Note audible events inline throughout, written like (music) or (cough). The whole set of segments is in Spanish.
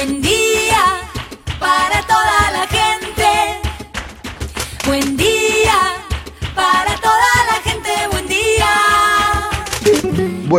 Buen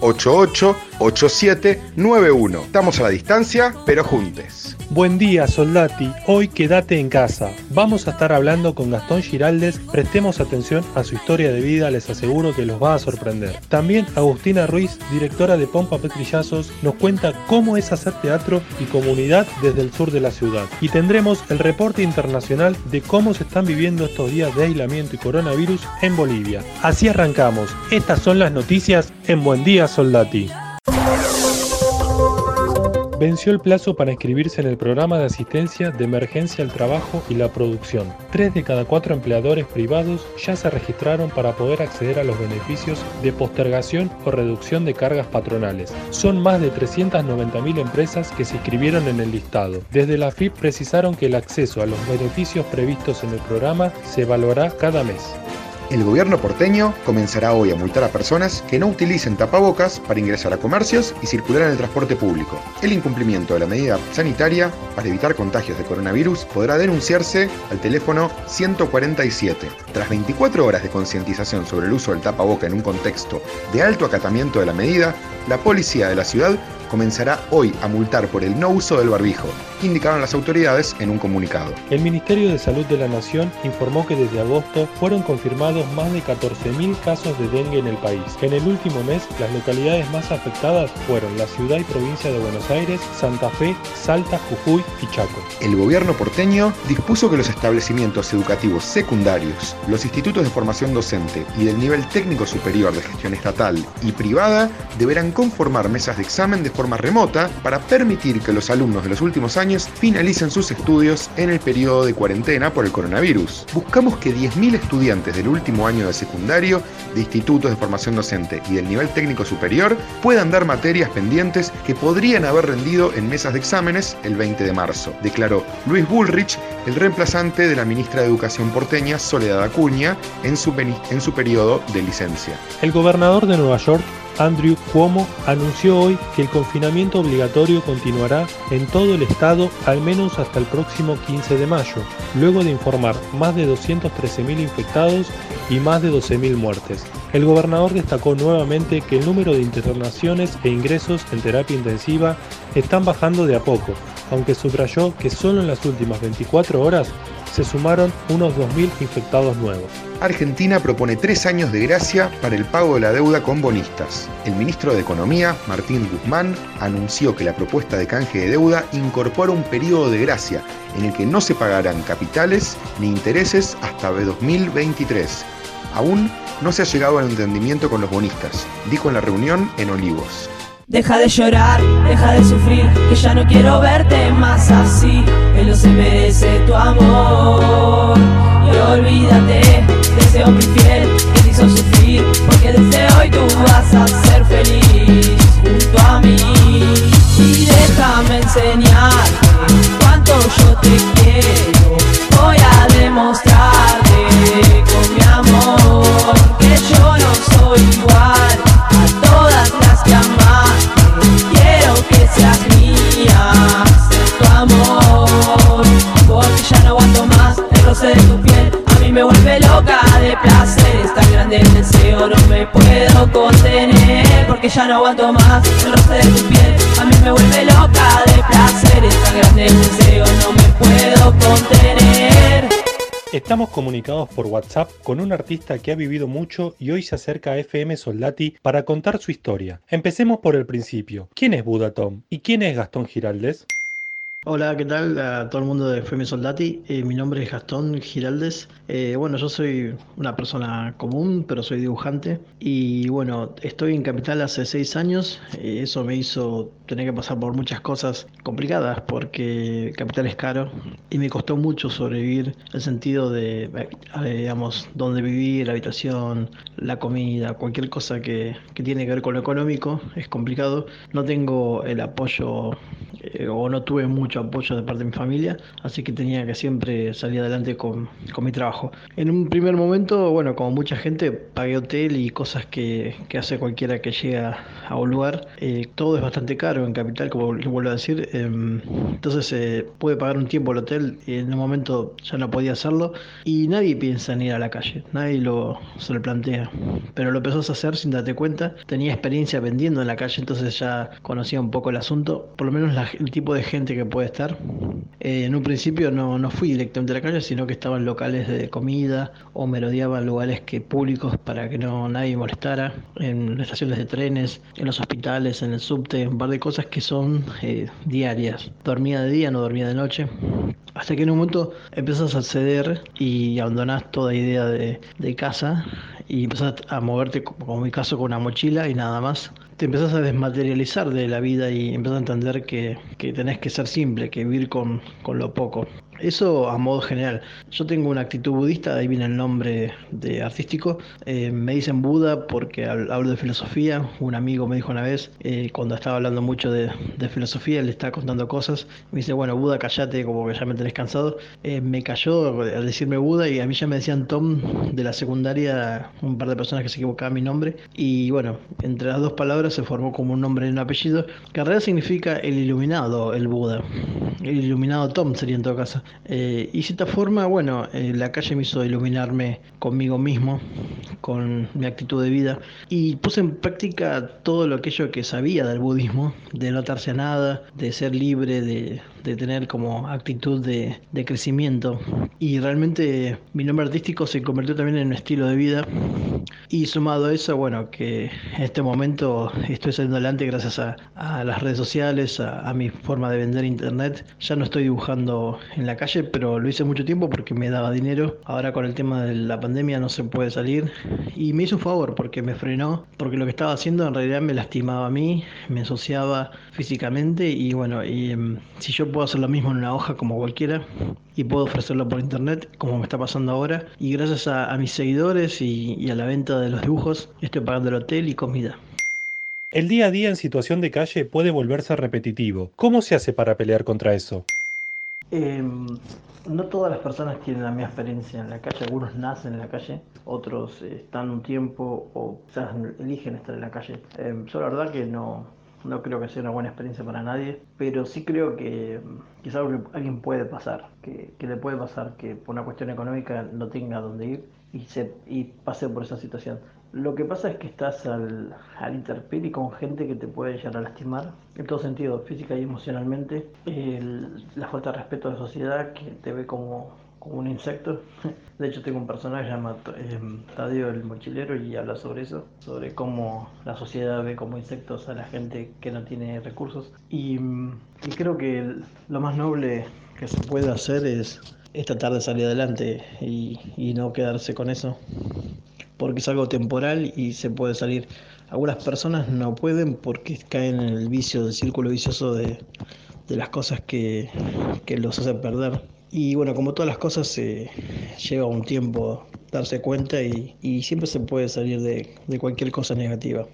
88 8791. Estamos a la distancia, pero juntes. Buen día, Soldati. Hoy quédate en casa. Vamos a estar hablando con Gastón Giraldes. Prestemos atención a su historia de vida, les aseguro que los va a sorprender. También Agustina Ruiz, directora de Pompa Petrillazos, nos cuenta cómo es hacer teatro y comunidad desde el sur de la ciudad. Y tendremos el reporte internacional de cómo se están viviendo estos días de aislamiento y coronavirus en Bolivia. Así arrancamos. Estas son las noticias en Buen Día, Soldati venció el plazo para inscribirse en el programa de asistencia de emergencia al trabajo y la producción. Tres de cada cuatro empleadores privados ya se registraron para poder acceder a los beneficios de postergación o reducción de cargas patronales. Son más de 390.000 empresas que se inscribieron en el listado. Desde la FIP precisaron que el acceso a los beneficios previstos en el programa se evaluará cada mes. El gobierno porteño comenzará hoy a multar a personas que no utilicen tapabocas para ingresar a comercios y circular en el transporte público. El incumplimiento de la medida sanitaria para evitar contagios de coronavirus podrá denunciarse al teléfono 147. Tras 24 horas de concientización sobre el uso del tapaboca en un contexto de alto acatamiento de la medida, la policía de la ciudad comenzará hoy a multar por el no uso del barbijo, indicaron las autoridades en un comunicado. El Ministerio de Salud de la Nación informó que desde agosto fueron confirmados más de 14.000 casos de dengue en el país. En el último mes, las localidades más afectadas fueron la ciudad y provincia de Buenos Aires, Santa Fe, Salta, Jujuy y Chaco. El gobierno porteño dispuso que los establecimientos educativos secundarios, los institutos de formación docente y del nivel técnico superior de gestión estatal y privada deberán conformar mesas de examen de forma remota para permitir que los alumnos de los últimos años finalicen sus estudios en el periodo de cuarentena por el coronavirus. Buscamos que 10.000 estudiantes del último año de secundario, de institutos de formación docente y del nivel técnico superior puedan dar materias pendientes que podrían haber rendido en mesas de exámenes el 20 de marzo, declaró Luis Bullrich, el reemplazante de la ministra de Educación porteña Soledad Acuña, en su, en su periodo de licencia. El gobernador de Nueva York Andrew Cuomo anunció hoy que el confinamiento obligatorio continuará en todo el estado al menos hasta el próximo 15 de mayo, luego de informar más de 213.000 infectados y más de 12.000 muertes. El gobernador destacó nuevamente que el número de internaciones e ingresos en terapia intensiva están bajando de a poco, aunque subrayó que solo en las últimas 24 horas se sumaron unos 2.000 infectados nuevos. Argentina propone tres años de gracia para el pago de la deuda con bonistas. El ministro de Economía, Martín Guzmán, anunció que la propuesta de canje de deuda incorpora un periodo de gracia en el que no se pagarán capitales ni intereses hasta 2023. Aún no se ha llegado al entendimiento con los bonistas, dijo en la reunión en Olivos. Deja de llorar, deja de sufrir, que ya no quiero verte más así. Él no se merece tu amor. Y olvídate de ese hombre infiel que te hizo sufrir, porque desde hoy tú vas a ser feliz junto a mí. Y déjame enseñarte cuánto yo te quiero. Voy a demostrarte con mi amor que yo no soy igual roce de tu piel. A mí me vuelve loca de placer. Es tan grande el deseo, no me puedo contener. Porque ya no aguanto más el roce de tu piel. A mí me vuelve loca de placer. Es tan grande el deseo, no me puedo contener. Estamos comunicados por WhatsApp con un artista que ha vivido mucho y hoy se acerca a FM Soldati para contar su historia. Empecemos por el principio. ¿Quién es Buda Tom? ¿Y quién es Gastón Giraldes? Hola, ¿qué tal? A todo el mundo de Femi Soldati. Eh, mi nombre es Gastón Giraldes. Eh, bueno, yo soy una persona común, pero soy dibujante. Y bueno, estoy en Capital hace seis años. Eh, eso me hizo tener que pasar por muchas cosas complicadas, porque Capital es caro y me costó mucho sobrevivir el sentido de, digamos, dónde vivir, la habitación, la comida, cualquier cosa que, que tiene que ver con lo económico es complicado. No tengo el apoyo o no tuve mucho apoyo de parte de mi familia, así que tenía que siempre salir adelante con, con mi trabajo. En un primer momento, bueno, como mucha gente, pagué hotel y cosas que, que hace cualquiera que llega a un lugar. Eh, todo es bastante caro en Capital, como les vuelvo a decir. Em, entonces eh, pude pagar un tiempo el hotel y en un momento ya no podía hacerlo. Y nadie piensa en ir a la calle, nadie lo, se lo plantea. Pero lo empezás a hacer sin darte cuenta. Tenía experiencia vendiendo en la calle, entonces ya conocía un poco el asunto. Por lo menos el tipo de gente que puede estar. Eh, en un principio no, no, fui directamente a la calle, sino que estaba en locales de comida o me rodeaba en lugares que, públicos para que no nadie molestara, en estaciones de trenes, en los hospitales, en el subte, un par de cosas que son eh, diarias. Dormía de día, no dormía de noche. Hasta que en un momento empezás a ceder y abandonás toda idea de, de casa y empezás a moverte, como en mi caso, con una mochila y nada más te empezás a desmaterializar de la vida y empezás a entender que, que tenés que ser simple, que vivir con, con lo poco. Eso a modo general. Yo tengo una actitud budista, ahí viene el nombre de artístico. Eh, me dicen Buda porque hablo de filosofía. Un amigo me dijo una vez, eh, cuando estaba hablando mucho de, filosofía, le estaba contando cosas. Me dice, bueno, Buda, callate, como que ya me tenés cansado. Eh, me cayó al decirme Buda y a mí ya me decían Tom de la secundaria, un par de personas que se equivocaban mi nombre. Y bueno, entre las dos palabras se formó como un nombre y un apellido, que en realidad significa el iluminado, el Buda. El iluminado Tom sería en todo caso. Eh, y de cierta forma, bueno, eh, la calle me hizo iluminarme conmigo mismo, con mi actitud de vida, y puse en práctica todo aquello que sabía del budismo, de no atarse a nada, de ser libre, de, de tener como actitud de, de, crecimiento. Y realmente mi nombre artístico se convirtió también en un estilo de vida. Y sumado a eso, bueno, que en este momento estoy saliendo adelante gracias a, a las redes sociales, a, a mi forma de vender internet. Ya no estoy dibujando en la calle, pero lo hice mucho tiempo porque me daba dinero. Ahora con el tema de la pandemia no se puede salir. Y me hizo un favor porque me frenó, porque lo que estaba haciendo en realidad me lastimaba a mí, me ensuciaba físicamente y bueno, y um, si yo puedo hacer lo mismo en una hoja como cualquiera y puedo ofrecerlo por internet como me está pasando ahora y gracias a, a mis seguidores y, y a la venta de los dibujos estoy pagando el hotel y comida. El día a día en situación de calle puede volverse repetitivo. ¿Cómo se hace para pelear contra eso? Eh, no todas las personas tienen la misma experiencia en la calle, algunos nacen en la calle, otros eh, están un tiempo o quizás eligen estar en la calle. Eh, yo la verdad que no, no creo que sea una buena experiencia para nadie, pero sí creo que, que es algo que alguien puede pasar, que, le puede pasar que por una cuestión económica no tenga dónde ir y, se, y pase por esa situación. Lo que pasa es que estás al, al interperie con gente que te puede llegar a lastimar, en todo sentido, física y emocionalmente. La falta de respeto a la sociedad que te ve como, como un insecto. (laughs) De hecho, tengo un personaje llamado eh, Tadeo el Mochilero y habla sobre eso, sobre cómo la sociedad ve como insectos a la gente que no tiene recursos. Y, y creo que lo más noble que se puede hacer es, es tratar de salir adelante y, no quedarse con eso porque es algo temporal y se puede salir. Algunas personas no pueden porque caen en el vicio, del círculo vicioso de, las cosas que, los hacen perder. Y bueno, como todas las cosas, eh, lleva un tiempo darse cuenta y, y siempre se puede salir de, de cualquier cosa negativa.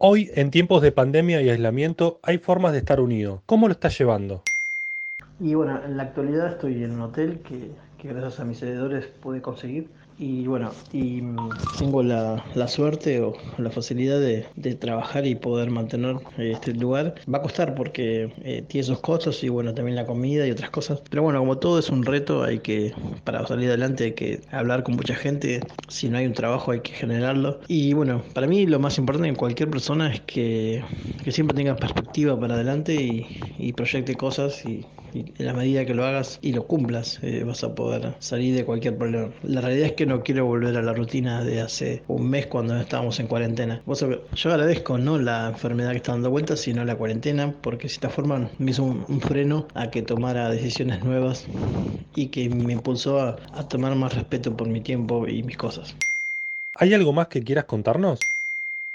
Hoy, en tiempos de pandemia y aislamiento, hay formas de estar unido. ¿Cómo lo estás llevando? Y bueno, en la actualidad estoy en un hotel que, que gracias a mis seguidores pude conseguir y bueno, y tengo la, la suerte o la facilidad de, de, trabajar y poder mantener este lugar. Va a costar porque eh, tiene sus costos y bueno, también la comida y otras cosas. Pero bueno, como todo es un reto, hay que, para salir adelante, hay que hablar con mucha gente. Si no hay un trabajo, hay que generarlo. Y bueno, para mí lo más importante en cualquier persona es que, que siempre tenga perspectiva para adelante y, y proyecte cosas y, y, en la medida que lo hagas y lo cumplas, eh, vas a poder salir de cualquier problema. La realidad es que no quiero volver a la rutina de hace un mes cuando estábamos en cuarentena. yo agradezco no la enfermedad que está dando vuelta, sino la cuarentena, porque de esta forma me hizo un, freno a que tomara decisiones nuevas y que me impulsó a, tomar más respeto por mi tiempo y mis cosas. ¿Hay algo más que quieras contarnos?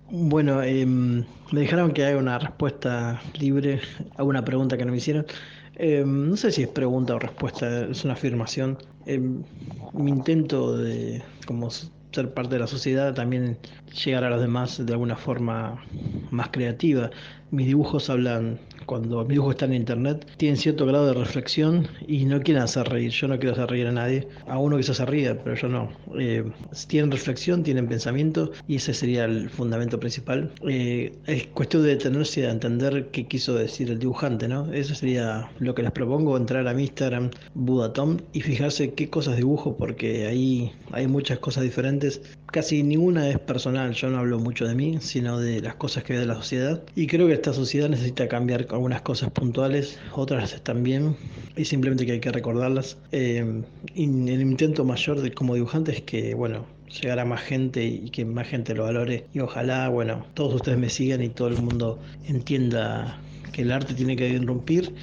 Bueno, em, me dijeron que hay una respuesta libre a una pregunta que no me hicieron. Em, no sé si es pregunta o respuesta, es una afirmación. Em, mi intento de como ser parte de la sociedad también llegar a los demás de alguna forma más creativa. Mis dibujos hablan cuando mis dibujos están en internet, tienen cierto grado de reflexión y no quieren hacer reír. Yo no quiero hacer reír a nadie. A uno quizás se ríe, pero yo no. Eh, tienen reflexión, tienen pensamiento y ese sería el fundamento principal. Eh, es cuestión de detenerse de entender qué quiso decir el dibujante, ¿no? Eso sería lo que les propongo, entrar a mi Instagram, Budatom, y fijarse qué cosas dibujo, porque ahí hay muchas cosas diferentes. Casi ninguna es personal, yo no hablo mucho de mí, sino de las cosas que ve de la sociedad. Y creo que esta sociedad necesita cambiar algunas cosas puntuales, otras están bien y simplemente que hay que recordarlas. Eh, y el intento mayor de, como dibujante es que, bueno, llegar a más gente y que más gente lo valore y ojalá, bueno, todos ustedes me sigan y todo el mundo entienda que el arte tiene que irrumpir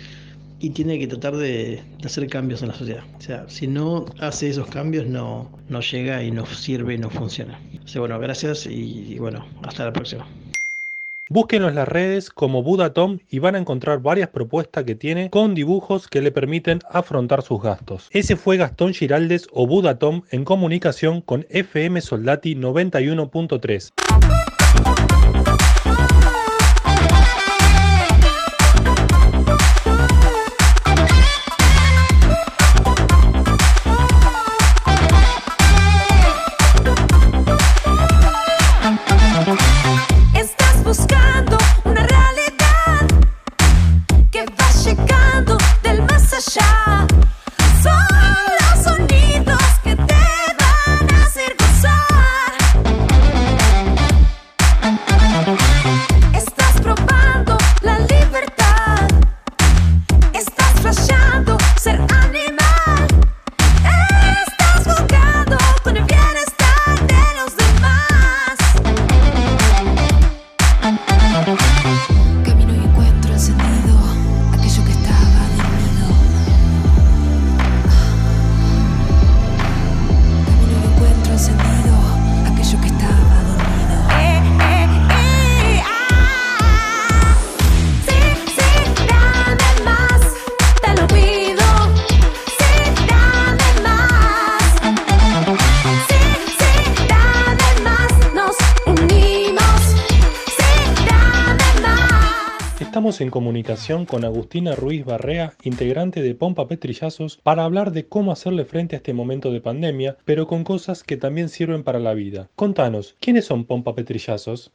y tiene que tratar de, hacer cambios en la sociedad. O sea, si no hace esos cambios no, no llega y no sirve y no funciona. O bueno, gracias y bueno, hasta la próxima. Búsquenlo en las redes como Buda Tom y van a encontrar varias propuestas que tiene con dibujos que le permiten afrontar sus gastos. Ese fue Gastón Giraldes o Buda Tom en comunicación con FM Soldati 91.3. en comunicación con Agustina Ruiz Barrea, integrante de Pompa Petrillazos, para hablar de cómo hacerle frente a este momento de pandemia, pero con cosas que también sirven para la vida. Contanos, ¿quiénes son Pompa Petrillazos?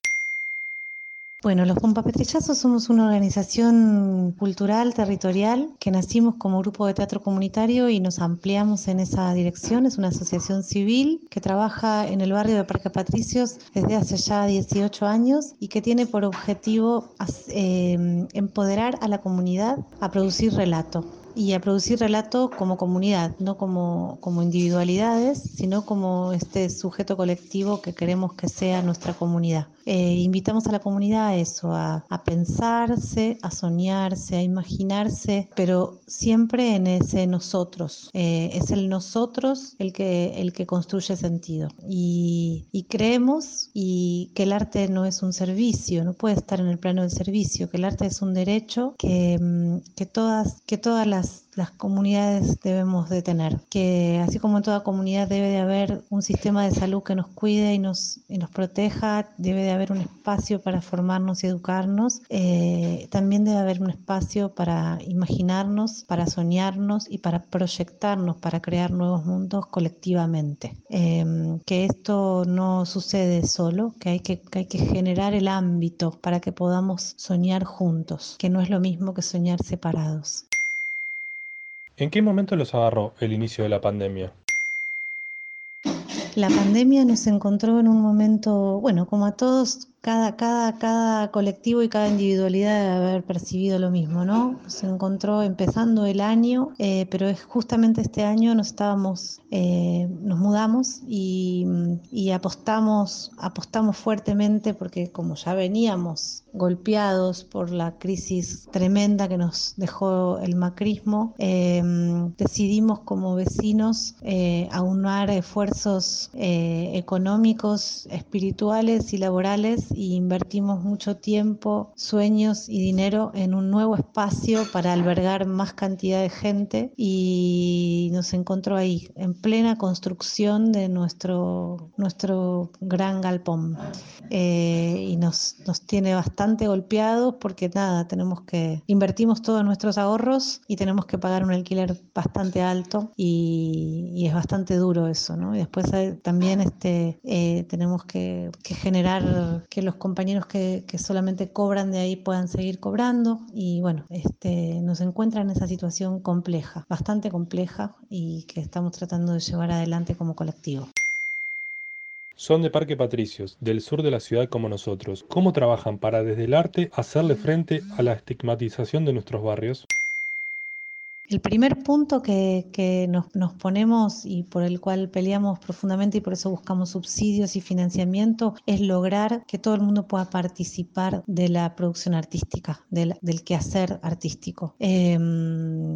Bueno, los Pompapetrillazos somos una organización cultural territorial que nacimos como grupo de teatro comunitario y nos ampliamos en esa dirección. Es una asociación civil que trabaja en el barrio de Parque Patricios desde hace ya 18 años y que tiene por objetivo eh, empoderar a la comunidad a producir relato y a producir relato como comunidad, no como, como individualidades, sino como este sujeto colectivo que queremos que sea nuestra comunidad. Eh, invitamos a la comunidad a eso, a, pensarse, a soñarse, a imaginarse, pero siempre en ese nosotros. Eh, es el nosotros el que, el que construye sentido. Y, creemos y que el arte no es un servicio, no puede estar en el plano del servicio, que el arte es un derecho que, mm, que, todas, que todas las las comunidades debemos de tener. Que así como en toda comunidad debe de haber un sistema de salud que nos cuide y nos, y nos proteja, debe de haber un espacio para formarnos y educarnos, eh, también debe haber un espacio para imaginarnos, para soñarnos y para proyectarnos, para crear nuevos mundos colectivamente. Em, que esto no sucede solo, que hay que, que hay que generar el ámbito para que podamos soñar juntos, que no es lo mismo que soñar separados. ¿En qué momento los agarró el inicio de la pandemia? La pandemia nos encontró en un momento, bueno, como a todos, cada, cada, cada colectivo y cada individualidad debe haber percibido lo mismo, ¿no? Se encontró empezando el año, eh, pero es justamente este año nos estábamos, eh, nos mudamos y, y, apostamos, apostamos fuertemente porque como ya veníamos golpeados por la crisis tremenda que nos dejó el macrismo, eh, decidimos como vecinos aunar esfuerzos económicos, espirituales y laborales y invertimos mucho tiempo, sueños y dinero en un nuevo espacio para albergar más cantidad de gente y nos encontró ahí, en plena construcción de nuestro, nuestro gran galpón. Eh, y nos, nos tiene bastante golpeados porque nada, tenemos que, invertimos todos nuestros ahorros y tenemos que pagar un alquiler bastante alto y, es bastante duro eso, ¿no? Y después también este, eh, tenemos que, que generar que los compañeros que, que, solamente cobran de ahí puedan seguir cobrando y bueno, este, nos encuentra en esa situación compleja, bastante compleja y que estamos tratando de llevar adelante como colectivo. Son de Parque Patricios, del sur de la ciudad como nosotros. ¿Cómo trabajan para desde el arte hacerle frente a la estigmatización de nuestros barrios? El primer punto que, que nos, nos, ponemos y por el cual peleamos profundamente y por eso buscamos subsidios y financiamiento es lograr que todo el mundo pueda participar de la producción artística, del, del quehacer artístico. Eh,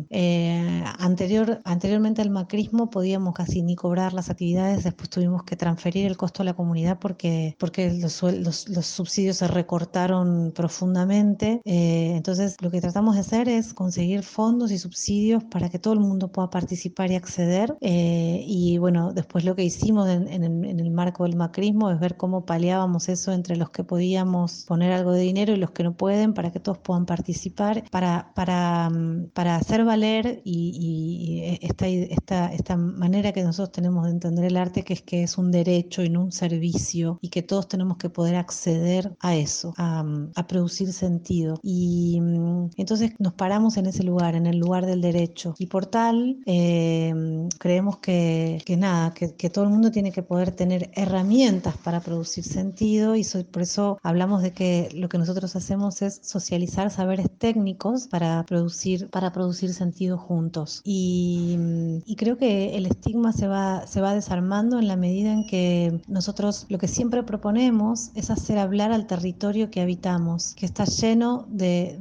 eh, anterior, anteriormente al macrismo podíamos casi ni cobrar las actividades, después tuvimos que transferir el costo a la comunidad porque, porque los, los, los subsidios se recortaron profundamente. Eh, entonces lo que tratamos de hacer es conseguir fondos y subsidios para que todo el mundo pueda participar y acceder. Eh, y bueno, después lo que hicimos en, en, en, el marco del macrismo es ver cómo paliábamos eso entre los que podíamos poner algo de dinero y los que no pueden para que todos puedan participar, para, para, mm, para hacer valer y, y esta, esta, esta manera que nosotros tenemos de entender el arte, que es que es un derecho y no un servicio y que todos tenemos que poder acceder a eso, a, a producir sentido. Y mm, entonces nos paramos en ese lugar, en el lugar del derecho derecho. Y por tal, eh, creemos que, que nada, que, que, todo el mundo tiene que poder tener herramientas para producir sentido y so, por eso hablamos de que lo que nosotros hacemos es socializar saberes técnicos para producir, para producir sentido juntos. Y, y creo que el estigma se va, se va desarmando en la medida en que nosotros lo que siempre proponemos es hacer hablar al territorio que habitamos, que está lleno de,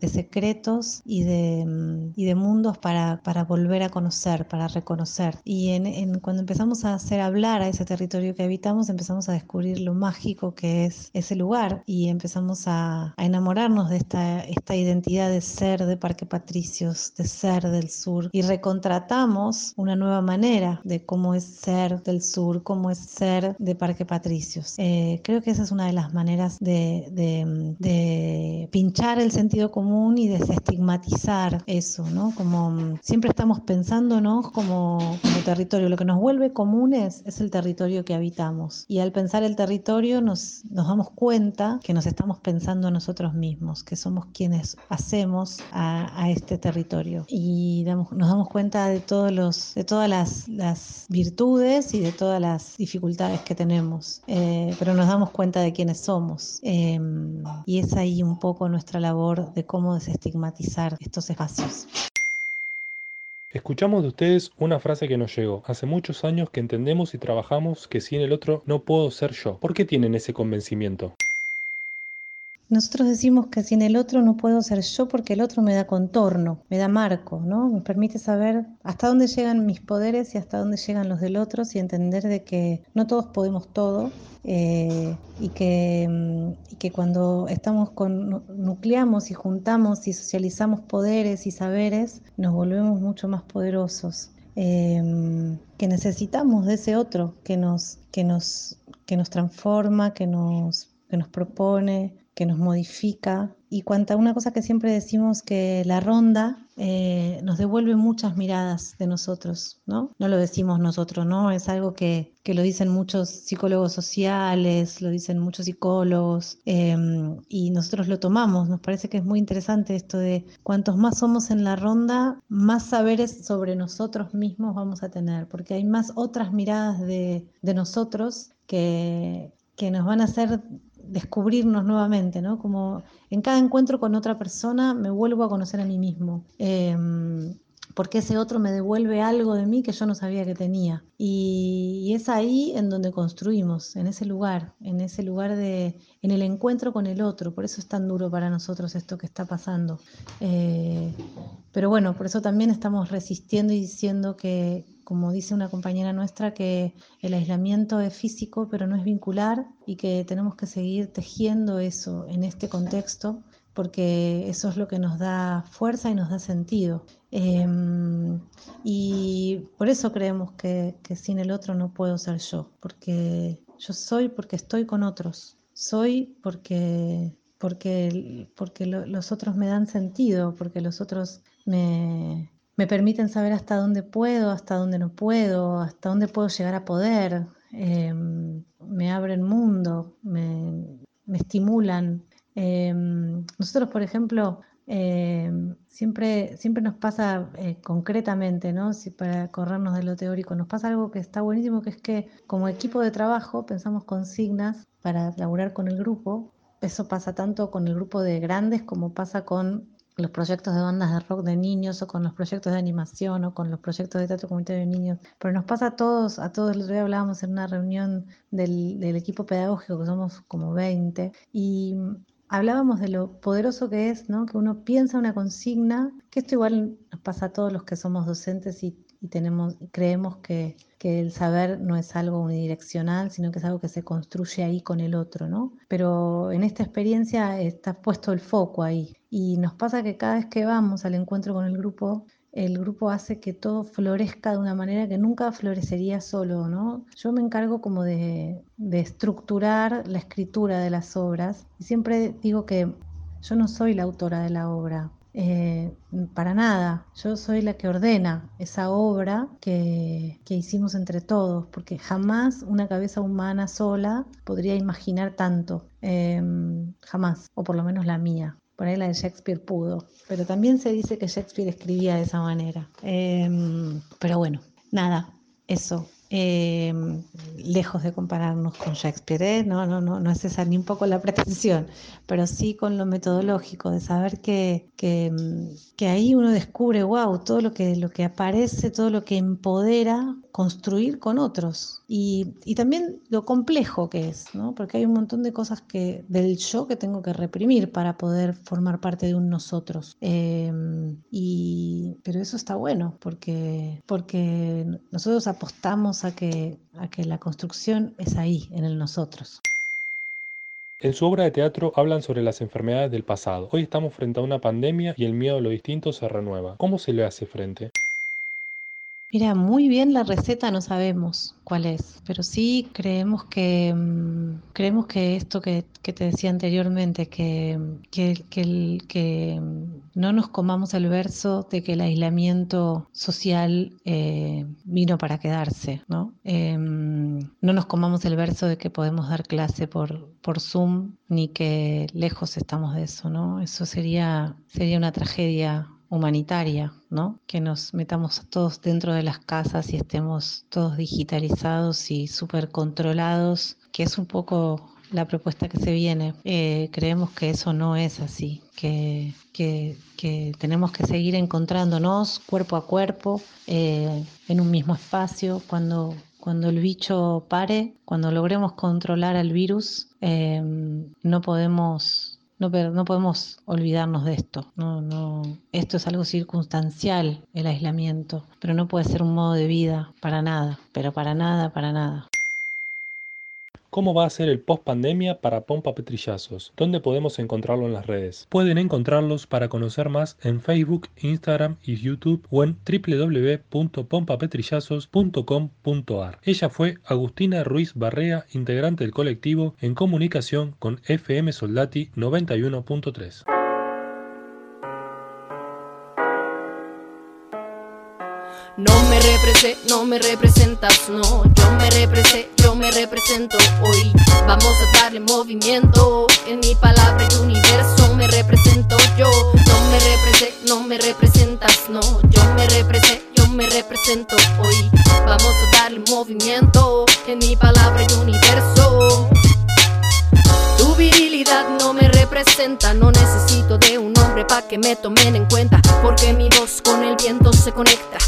de, secretos y de mundos para, para volver a conocer, para reconocer. Y en, en, cuando empezamos a hacer hablar a ese territorio que habitamos, empezamos a descubrir lo mágico que es ese lugar y empezamos a, a enamorarnos de esta, esta identidad de ser de Parque Patricios, de ser del sur y recontratamos una nueva manera de cómo es ser del sur, cómo es ser de Parque Patricios. Eh, creo que esa es una de las maneras de, de, de pinchar el sentido común y desestigmatizar eso, ¿no? Como mm, siempre estamos pensándonos como, como territorio. Lo que nos vuelve comunes es el territorio que habitamos. Y al pensar el territorio nos, nos damos cuenta que nos estamos pensando nosotros mismos, que somos quienes hacemos a, a este territorio. Y damos, nos damos cuenta de, todos los, de todas las, las, virtudes y de todas las dificultades que tenemos. Eh, pero nos damos cuenta de quiénes somos. Eh, y es ahí un poco nuestra labor de cómo desestigmatizar estos espacios. Escuchamos de ustedes una frase que nos llegó. Hace muchos años que entendemos y trabajamos que sin el otro no puedo ser yo. ¿Por qué tienen ese convencimiento? Nosotros decimos que sin el otro no puedo ser yo porque el otro me da contorno, me da marco, ¿no? Me permite saber hasta dónde llegan mis poderes y hasta dónde llegan los del otro y entender de que no todos podemos todo eh, y, que, mm, y que cuando estamos con, nucleamos y juntamos y socializamos poderes y saberes, nos volvemos mucho más poderosos. Eh, que necesitamos de ese otro que nos, que nos, que nos transforma, que nos, que nos propone, que nos modifica y cuanta una cosa que siempre decimos que la ronda eh, nos devuelve muchas miradas de nosotros, ¿no? No lo decimos nosotros, ¿no? Es algo que, que lo dicen muchos psicólogos sociales, lo dicen muchos psicólogos eh, y nosotros lo tomamos. Nos parece que es muy interesante esto de cuantos más somos en la ronda, más saberes sobre nosotros mismos vamos a tener, porque hay más otras miradas de, de nosotros que, que nos van a hacer descubrirnos nuevamente, ¿no? Como en cada encuentro con otra persona me vuelvo a conocer a mí mismo. Em, porque ese otro me devuelve algo de mí que yo no sabía que tenía. Y, es ahí en donde construimos, en ese lugar, en ese lugar de, en el encuentro con el otro. Por eso es tan duro para nosotros esto que está pasando. Eh, pero bueno, por eso también estamos resistiendo y diciendo que, como dice una compañera nuestra, que el aislamiento es físico, pero no es vincular y que tenemos que seguir tejiendo eso en este contexto porque eso es lo que nos da fuerza y nos da sentido. Em, y por eso creemos que, sin el otro no puedo ser yo, porque yo soy porque estoy con otros, soy porque, porque, porque los otros me dan sentido, porque los otros me, me permiten saber hasta dónde puedo, hasta dónde no puedo, hasta dónde puedo llegar a poder, em, me abren mundo, me, estimulan. Em, nosotros, por ejemplo, em, siempre, siempre nos pasa eh, concretamente, ¿no? Si para corrernos de lo teórico, nos pasa algo que está buenísimo, que es que como equipo de trabajo pensamos consignas para laburar con el grupo. Eso pasa tanto con el grupo de grandes como pasa con los proyectos de bandas de rock de niños o con los proyectos de animación o con los proyectos de teatro comunitario de niños. Pero nos pasa a todos, a todos, el otro día hablábamos en una reunión del, del equipo pedagógico, que somos como 20, y hablábamos de lo poderoso que es, ¿no? Que uno piensa una consigna, que esto igual nos pasa a todos los que somos docentes y, tenemos, creemos que, el saber no es algo unidireccional, sino que es algo que se construye ahí con el otro, ¿no? Pero en esta experiencia está puesto el foco ahí. Y nos pasa que cada vez que vamos al encuentro con el grupo, el grupo hace que todo florezca de una manera que nunca florecería solo, ¿no? Yo me encargo como de, estructurar la escritura de las obras y siempre digo que yo no soy la autora de la obra, eh, para nada. Yo soy la que ordena esa obra que, hicimos entre todos, porque jamás una cabeza humana sola podría imaginar tanto. Em, jamás, o por lo menos la mía. Por ahí la de Shakespeare pudo, pero también se dice que Shakespeare escribía de esa manera. Em, pero bueno, nada, eso. Em, lejos de compararnos con Shakespeare, ¿eh? no, no, no, no es esa ni un poco la (laughs) pretensión, pero sí con lo metodológico, de saber que, que, que, ahí uno descubre, wow, todo lo que, lo que aparece, todo lo que empodera construir con otros. Y, también lo complejo que es, ¿no? porque hay un montón de cosas que, del yo que tengo que reprimir para poder formar parte de un nosotros. Em, y, pero eso está bueno, porque, porque nosotros apostamos a que, a que la construcción es ahí, en el nosotros. En su obra de teatro hablan sobre las enfermedades del pasado. Hoy estamos frente a una pandemia y el miedo a lo distinto se renueva. ¿Cómo se le hace frente? Mira, muy bien la receta no sabemos cuál es, pero sí creemos que mm, creemos que esto que, te decía anteriormente, que, que, que, no nos comamos el verso de que el aislamiento social eh, vino para quedarse, ¿no? Em, no nos comamos el verso de que podemos dar clase por, por Zoom, ni que lejos estamos de eso, ¿no? Eso sería, sería una tragedia humanitaria, ¿no? Que nos metamos todos dentro de las casas y estemos todos digitalizados y súper controlados, que es un poco la propuesta que se viene. Eh, creemos que eso no es así, que, que, tenemos que seguir encontrándonos cuerpo a cuerpo eh, en un mismo espacio cuando... Cuando el bicho pare, cuando logremos controlar al virus, eh, no podemos no, no podemos olvidarnos de esto. No, no, esto es algo circunstancial, el aislamiento, pero no puede ser un modo de vida para nada, pero para nada, para nada. ¿Cómo va a ser el post pandemia para Pompa Petrillazos? ¿Dónde podemos encontrarlo en las redes? Pueden encontrarlos para conocer más en Facebook, Instagram y YouTube o en www.pompapetrillazos.com.ar. Ella fue Agustina Ruiz Barrea, integrante del colectivo en comunicación con FM Soldati 91.3. No me represé, no me representas, no, yo me represé, me represento hoy. Vamos a darle movimiento, en mi palabra y universo me represento yo. No me represé, no me representas, no, yo me represé, yo me represento hoy. Vamos a darle movimiento, en mi palabra y universo. Tu representa. No necesito de un hombre pa' que me tomen en cuenta, porque mi voz con el viento se conecta.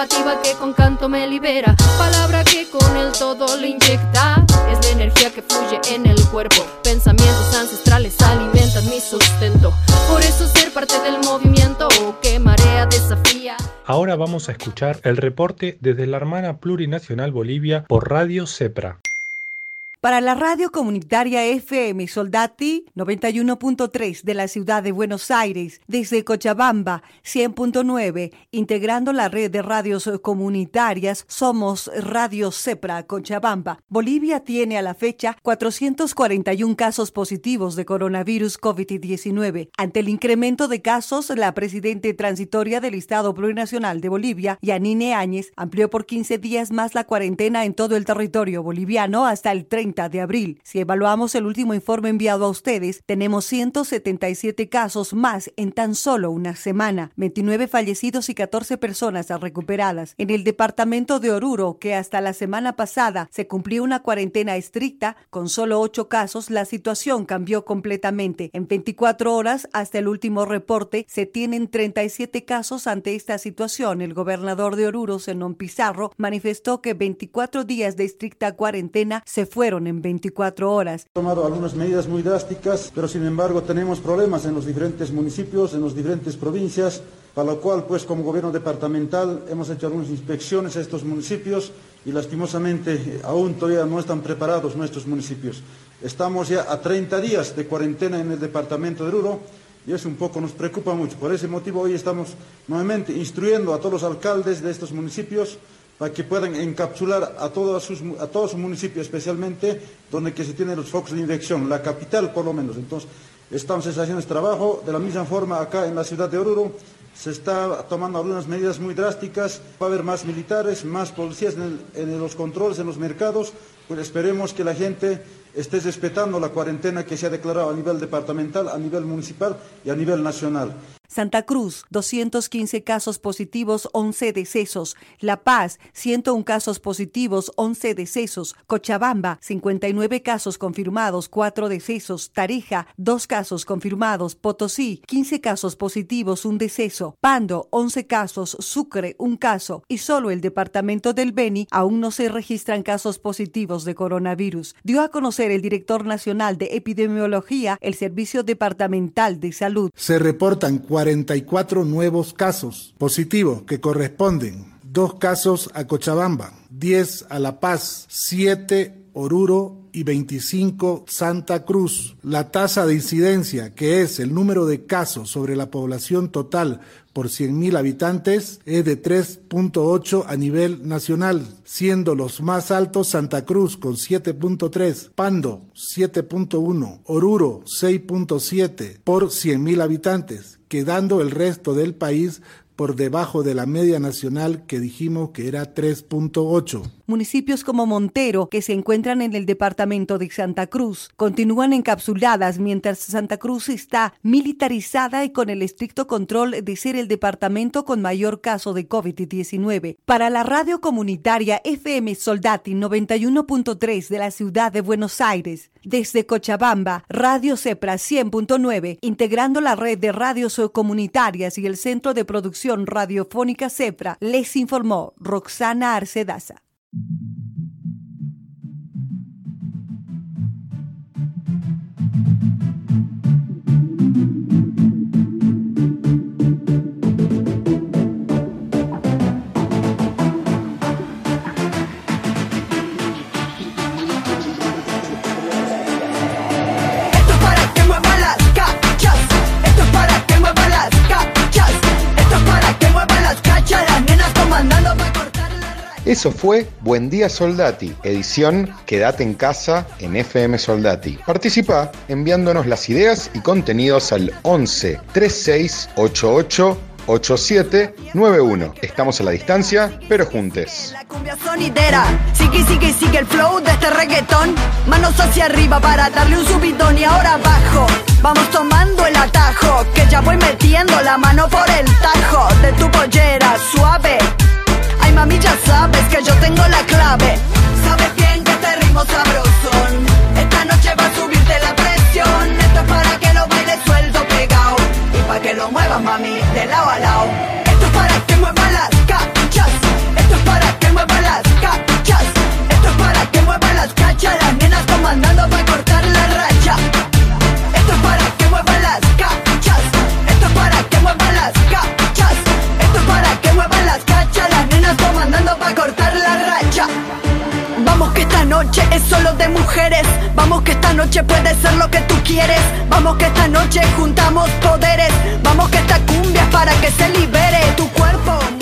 Combativa que con canto me libera. Palabra que con el todo le inyecta. Es la energía que fluye en el cuerpo. Pensamientos ancestrales alimentan mi sustento. Por eso ser parte del movimiento que marea desafía. Ahora vamos a escuchar el reporte desde la hermana plurinacional Bolivia por Radio CEPRA. Para la radio comunitaria FM Soldati 91.3 de la ciudad de Buenos Aires, desde Cochabamba 100.9, integrando la red de radios comunitarias, somos Radio CEPRA Cochabamba. Bolivia tiene a la fecha 441 casos positivos de coronavirus COVID-19. Ante el incremento de casos, la presidente transitoria del Estado Plurinacional de Bolivia, Yanine Áñez, amplió por 15 días más la cuarentena en todo el territorio boliviano hasta el 30 de abril. Si evaluamos el último informe enviado a ustedes, tenemos 177 casos más en tan solo una semana, 29 fallecidos y 14 personas recuperadas. En el departamento de Oruro, que hasta la semana pasada se cumplió una cuarentena estricta, con solo 8 casos, la situación cambió completamente. En 24 horas, hasta el último reporte, se tienen 37 casos ante esta situación. El gobernador de Oruro, Zenón Pizarro, manifestó que 24 días de estricta cuarentena se fueron en 24 horas. tomado algunas medidas muy drásticas, pero sin embargo tenemos problemas en los diferentes municipios, en las diferentes provincias, para lo cual, pues como gobierno departamental hemos hecho algunas inspecciones a estos municipios y lastimosamente aún todavía no están preparados nuestros municipios. Estamos ya a 30 días de cuarentena en el departamento de Oruro y eso un poco nos preocupa mucho. Por ese motivo hoy estamos nuevamente instruyendo a todos los alcaldes de estos municipios para que puedan encapsular a todos sus, a todos sus municipios, especialmente donde que se tienen los focos de infección, la capital por lo menos. Entonces, estamos haciendo este trabajo. De la misma forma, acá en la ciudad de Oruro se está tomando algunas medidas muy drásticas. Va a haber más militares, más policías en los controles, en los mercados. Esperemos que la gente esté respetando la cuarentena que se ha declarado a nivel departamental, a nivel municipal y a nivel nacional. Santa Cruz, 215 casos positivos, 11 decesos. La Paz, 101 casos positivos, 11 decesos. Cochabamba, 59 casos confirmados, 4 decesos. Tarija, 2 casos confirmados. Potosí, 15 casos positivos, 1 deceso. Pando, 11 casos. Sucre, 1 caso. Y solo el departamento del Beni aún no se registran casos positivos de coronavirus. Dio a conocer el director nacional de epidemiología, el Servicio Departamental de Salud. Se reportan 44 nuevos casos positivos que corresponden dos casos a Cochabamba, 10 a La Paz, 7 Oruro y 25 Santa Cruz. La tasa de incidencia, que es el número de casos sobre la población total por 100.000 habitantes, es de 3.8 a nivel nacional, siendo los más altos Santa Cruz con 7.3, Pando 7.1, Oruro 6.7 por 100.000 habitantes, quedando el resto del país por debajo de la media nacional que dijimos que era 3.8. Municipios como Montero, que se encuentran en el departamento de Santa Cruz, continúan encapsuladas mientras Santa Cruz está militarizada y con el estricto control de ser el departamento con mayor caso de COVID-19. Para la radio comunitaria FM Soldati 91.3 de la ciudad de Buenos Aires, desde Cochabamba, Radio Cepra 100.9, integrando la red de radios comunitarias y el Centro de Producción Radiofónica Cepra, les informó Roxana Arcedaza. Esto es Eso fue Buen Día Soldati, edición Quédate en casa en FM Soldati. Participa enviándonos las ideas y contenidos al 11 36 88 8791. Estamos a la distancia, pero juntes. La cumbia sonidera. Sigue, sigue, sigue el flow de este reggaetón. Manos hacia arriba para darle un subidón y ahora abajo. Vamos tomando el atajo. Que ya voy metiendo la mano por el tajo de tu pollera suave. Ay mami, ya sabes que yo tengo la clave. Sabes bien que te ritmo sabrosón Esta noche va a subirte la presión. Esto es para que lo bailes sueldo pegado Y para que lo muevas mami, de lado a lado. Esto es para que muevas las cachas Esto es para que muevas las cachas Esto es para que muevas las cachas. Las nenas comandando para cortar es solo de mujeres. Vamos que esta noche puede ser lo que tú quieres. Vamos que esta noche juntamos poderes. Vamos que esta cumbia es para que se libere tu cuerpo.